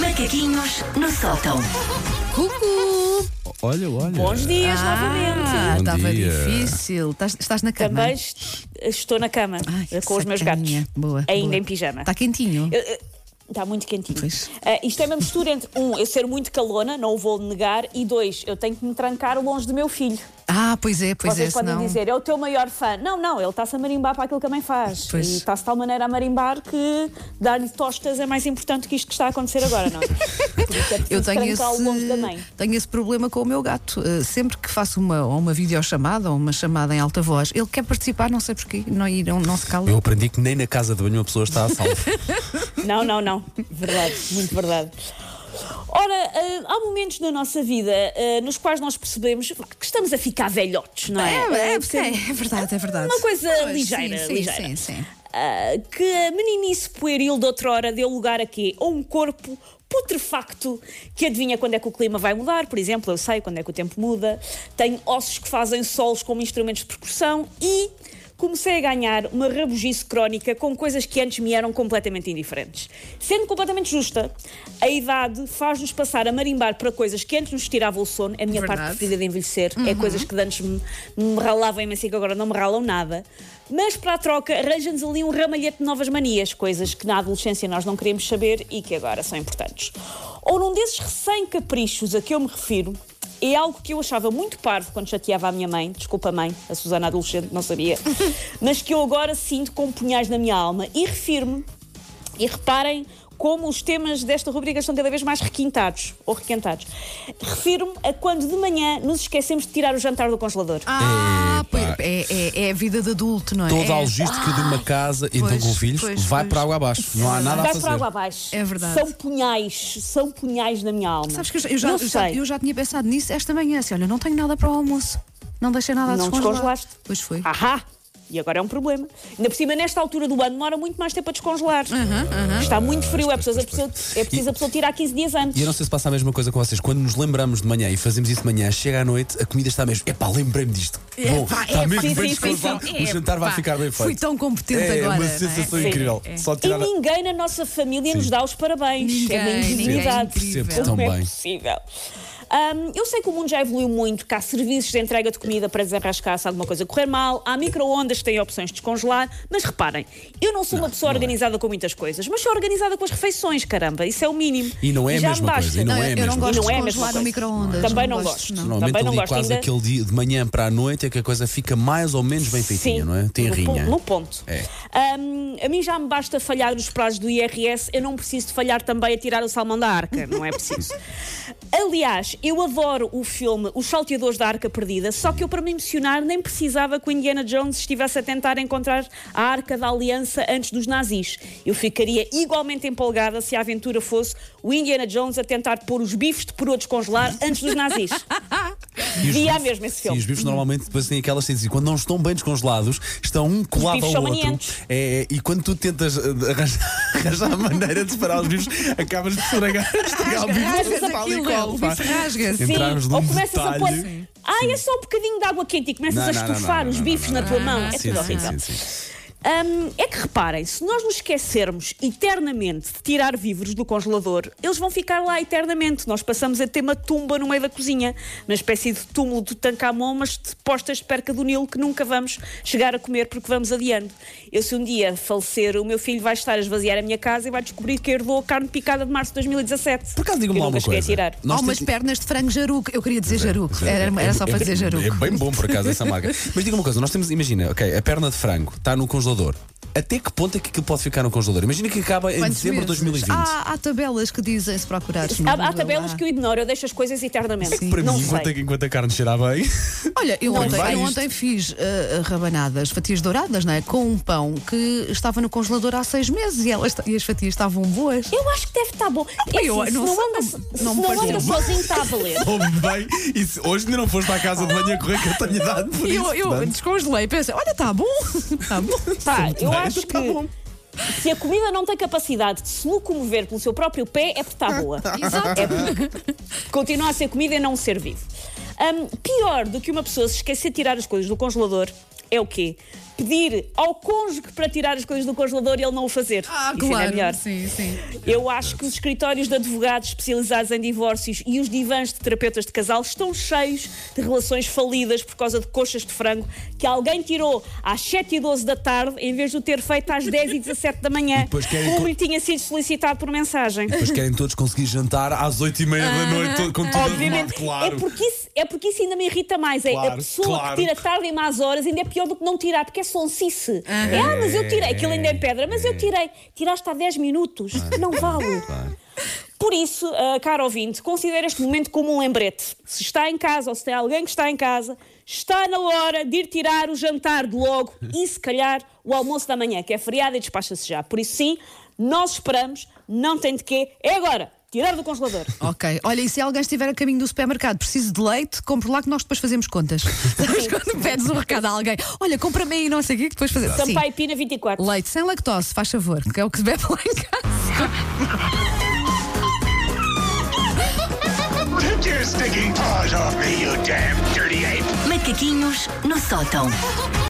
Macaquinhos no sótão. Cucu! Olha, olha. Bons dias Ah, novamente. Bom estava dia. difícil. Estás, estás na cama? Também est- estou na cama Ai, com os meus sacaninha. gatos. Boa. ainda boa. em pijama. Está quentinho. Está muito quentinho. Ah, isto é uma mistura entre, um, eu ser muito calona, não o vou negar, e dois, eu tenho que me trancar longe do meu filho. Ah, pois é, pois Vocês é. podem senão- dizer, é o teu maior fã. Não, não, ele está-se a marimbar para aquilo que a mãe faz. Pois. E está-se de tal maneira a marimbar que dar-lhe tostas é mais importante que isto que está a acontecer agora, não é? É Eu tenho trancá-lo longe da mãe. esse, tenho esse problema com o meu gato. Uh, sempre que faço uma, uma videochamada ou uma chamada em alta voz, ele quer participar, não sei porquê, não, não, não se cala. Eu aprendi que nem na casa de banho uma pessoa está a salvo. Não, não, não. Verdade, muito verdade. Ora, eh, há momentos na nossa vida eh, nos quais nós percebemos que estamos a ficar velhotes, não é? É, é, é, é verdade, é verdade. Uma coisa Pois, ligeira, sim, sim, ligeira. Sim, sim. Que a meninice pueril de outrora deu lugar a quê? A um corpo putrefacto que adivinha quando é que o clima vai mudar, por exemplo, eu sei quando é que o tempo muda, tem ossos que fazem solos como instrumentos de percussão e comecei a ganhar uma rabugice crónica com coisas que antes me eram completamente indiferentes. Sendo completamente justa, a idade faz-nos passar a marimbar para coisas que antes nos tiravam o sono, é a minha parte Verdade. preferida de envelhecer, é coisas que antes me, me ralavam imenso e que agora não me ralam nada. Mas para a troca, arranja-nos ali um ramalhete de novas manias, coisas que na adolescência nós não queríamos saber e que agora são importantes. Ou num desses recém-caprichos a que eu me refiro, é algo que eu achava muito parvo quando chateava a minha mãe, desculpa mãe, a Susana adolescente não sabia, mas que eu agora sinto com punhais na minha alma. E refiro-me e reparem como os temas desta rubrica estão cada vez mais requintados ou requentados. Refiro-me a quando de manhã nos esquecemos de tirar o jantar do congelador. Ah, é, é, é a vida de adulto, não é? Toda a é, logística de uma casa, então pois, com filhos, pois, vai pois. para água abaixo. Não há nada a Vai fazer. para água abaixo. É verdade. São punhais, são punhais na minha alma. Sabes que eu já, eu, já, Eu já- eu já tinha pensado nisso esta manhã. Assim, olha, não tenho nada para o almoço. Não deixei nada a Não descongelar. descongelaste? Pois foi. Ahá! E agora é um problema. Ainda por cima, nesta altura do ano, demora muito mais tempo a descongelar. Uhum, Está muito frio, é pois, preciso, a pessoa, é preciso a pessoa tirar 15 dias antes. E eu não sei se passa a mesma coisa com vocês. Quando nos lembramos de manhã e fazemos isso de manhã, chega à noite, a comida está mesmo. Epá, lembrei-me disto. Bom, Epá, está é, mesmo sim, bem sim, sim, descongelado. sim. O jantar vai Epá, ficar bem feito. fui tão competente é, agora, É uma é? sensação Sim, incrível. é. Só E tirar. a- ninguém na nossa família nos dá os parabéns. Ninguém, é uma indignidade. Percebo-te Como é possível? Ahm, eu sei que o mundo já evoluiu muito, que há serviços de entrega de comida para desenrascar se alguma coisa correr mal, há micro-ondas que têm opções de descongelar, mas reparem, eu não sou uma pessoa não é. organizada com muitas coisas, mas sou organizada com as refeições, caramba, isso é o mínimo. E não é a já mesma me basta. coisa, e não Não, é a eu, eu não gosto de Não é a no coisa. micro-ondas. Também não não gosto, não. Normalmente Também não ali gosto quase ainda. aquele dia de manhã para a noite é que a coisa fica mais ou menos bem feitinha, Sim, não é? Tem no, rinha. no ponto. É. Ahm, a mim já me basta falhar nos prazos do IRS, eu não preciso de falhar também a tirar o salmão da arca, não é preciso. Aliás, eu adoro o filme Os Salteadores da Arca Perdida, só que eu, para me emocionar, nem precisava que o Indiana Jones estivesse a tentar encontrar a Arca da Aliança antes dos nazis. Eu ficaria igualmente empolgada se a aventura fosse o Indiana Jones a tentar pôr os bifes de peru a descongelar antes dos nazis. Via mesmo esse Sim, filme. os bifes normalmente depois têm aquelas cenas e quando não estão bem descongelados, estão um colado ao outro. maniantes. É, e quando tu tentas eh, arranjar, arranjar a maneira de separar os bifes, acabas de estragar, estragar o bife rasgas aquilo, o bife rasga-se. Sim, ou começas a pôr. Ah, é só um bocadinho de água quente e começas Não, a estufar não, os bifes não, na não. tua mão. É Sim, tudo sim, horrível. Hum, é que reparem, se nós nos esquecermos eternamente de tirar vivos do congelador, eles vão ficar lá eternamente. Nós passamos a ter uma tumba no meio da cozinha, uma espécie de túmulo do Tancamon, mas de postas de perca do Nilo que nunca vamos chegar a comer porque vamos adiando. Eu, se um dia falecer, o meu filho vai estar a esvaziar a minha casa e vai descobrir que herdou a carne picada de março de 2017. Por acaso, diga-me lá uma coisa. tirar. Há umas temos- pernas de frango jaruco. Eu queria dizer jaruco. Era, era só para dizer jaruco. É bem bom, por acaso, essa marca. Mas diga uma coisa: nós temos, imagina, ok, a perna de frango está no congelador. Dodor. Até que ponto é que aquilo pode ficar no congelador? Imagina que acaba em Quantos dezembro de meses? 2020. Há, há tabelas que dizem se procurares. no Há, há tabelas que eu ignoro, eu deixo as coisas eternamente. Para não mim, enquanto, é que- enquanto a carne cheira bem. Olha, eu ontem, eu ontem fiz uh, rabanadas, fatias douradas, não é? Com um pão que estava no congelador há seis meses e, elas, e as fatias estavam boas. Eu acho que deve estar bom. É eu assim, se não anda, se não anda sozinho, está a valer. Ouve bem. E se hoje ainda não foste à casa de banho a correr que eu tenho idade por isso. eu, descongelei e pensei, olha, está bom, está bom. Pá, eu acho tá bom. que se a comida não tem capacidade de se locomover pelo seu próprio pé, é porque está boa. Exato. É porque continua a ser comida e não ser vivo. Hum, pior do que uma pessoa se esquecer de tirar as coisas do congelador é o quê? Pedir ao cônjuge para tirar as coisas do congelador e ele não o fazer. Ah, Isso é claro. melhor. Sim, sim. Eu acho que os escritórios de advogados especializados em divórcios e os divãs de terapeutas de casal estão cheios de relações falidas por causa de coxas de frango que alguém tirou às 7 e 12 da tarde em vez de o ter feito às 10 e 17 da manhã, como co- lhe tinha sido solicitado por mensagem. Depois querem todos conseguir jantar às 8 e meia da noite, todo- com tudo arrumado, Obviamente, claro. é, porque isso, é porque isso ainda me irrita mais. É a Claro, pessoa claro. que tira tarde e más horas ainda é pior do que não tirar, porque é sonsice. É, ah, mas eu tirei, aquilo ainda é pedra, mas eu tirei. Tiraste há 10 minutos, não vale. Por isso, ah, caro ouvinte, considere este momento como um lembrete. Se está em casa ou se tem alguém que está em casa, está na hora de ir tirar o jantar de logo e, se calhar, o almoço da manhã, que é feriado e despacha-se já. Por isso, sim, nós esperamos, não tem de quê, é agora, tirar do congelador. Ok. Olha, e se alguém estiver a caminho do supermercado, preciso de leite, compre lá que nós depois fazemos contas. Sabes quando pedes um recado a alguém? Olha, compra-me aí não sei o quê, que depois fazemos. Sim. Sampaio Pina 24. Leite sem lactose, faz favor, que é o que se bebe lá em casa. Take your stinking paws off me, you damn dirty ape! Macaquinhos no sótão.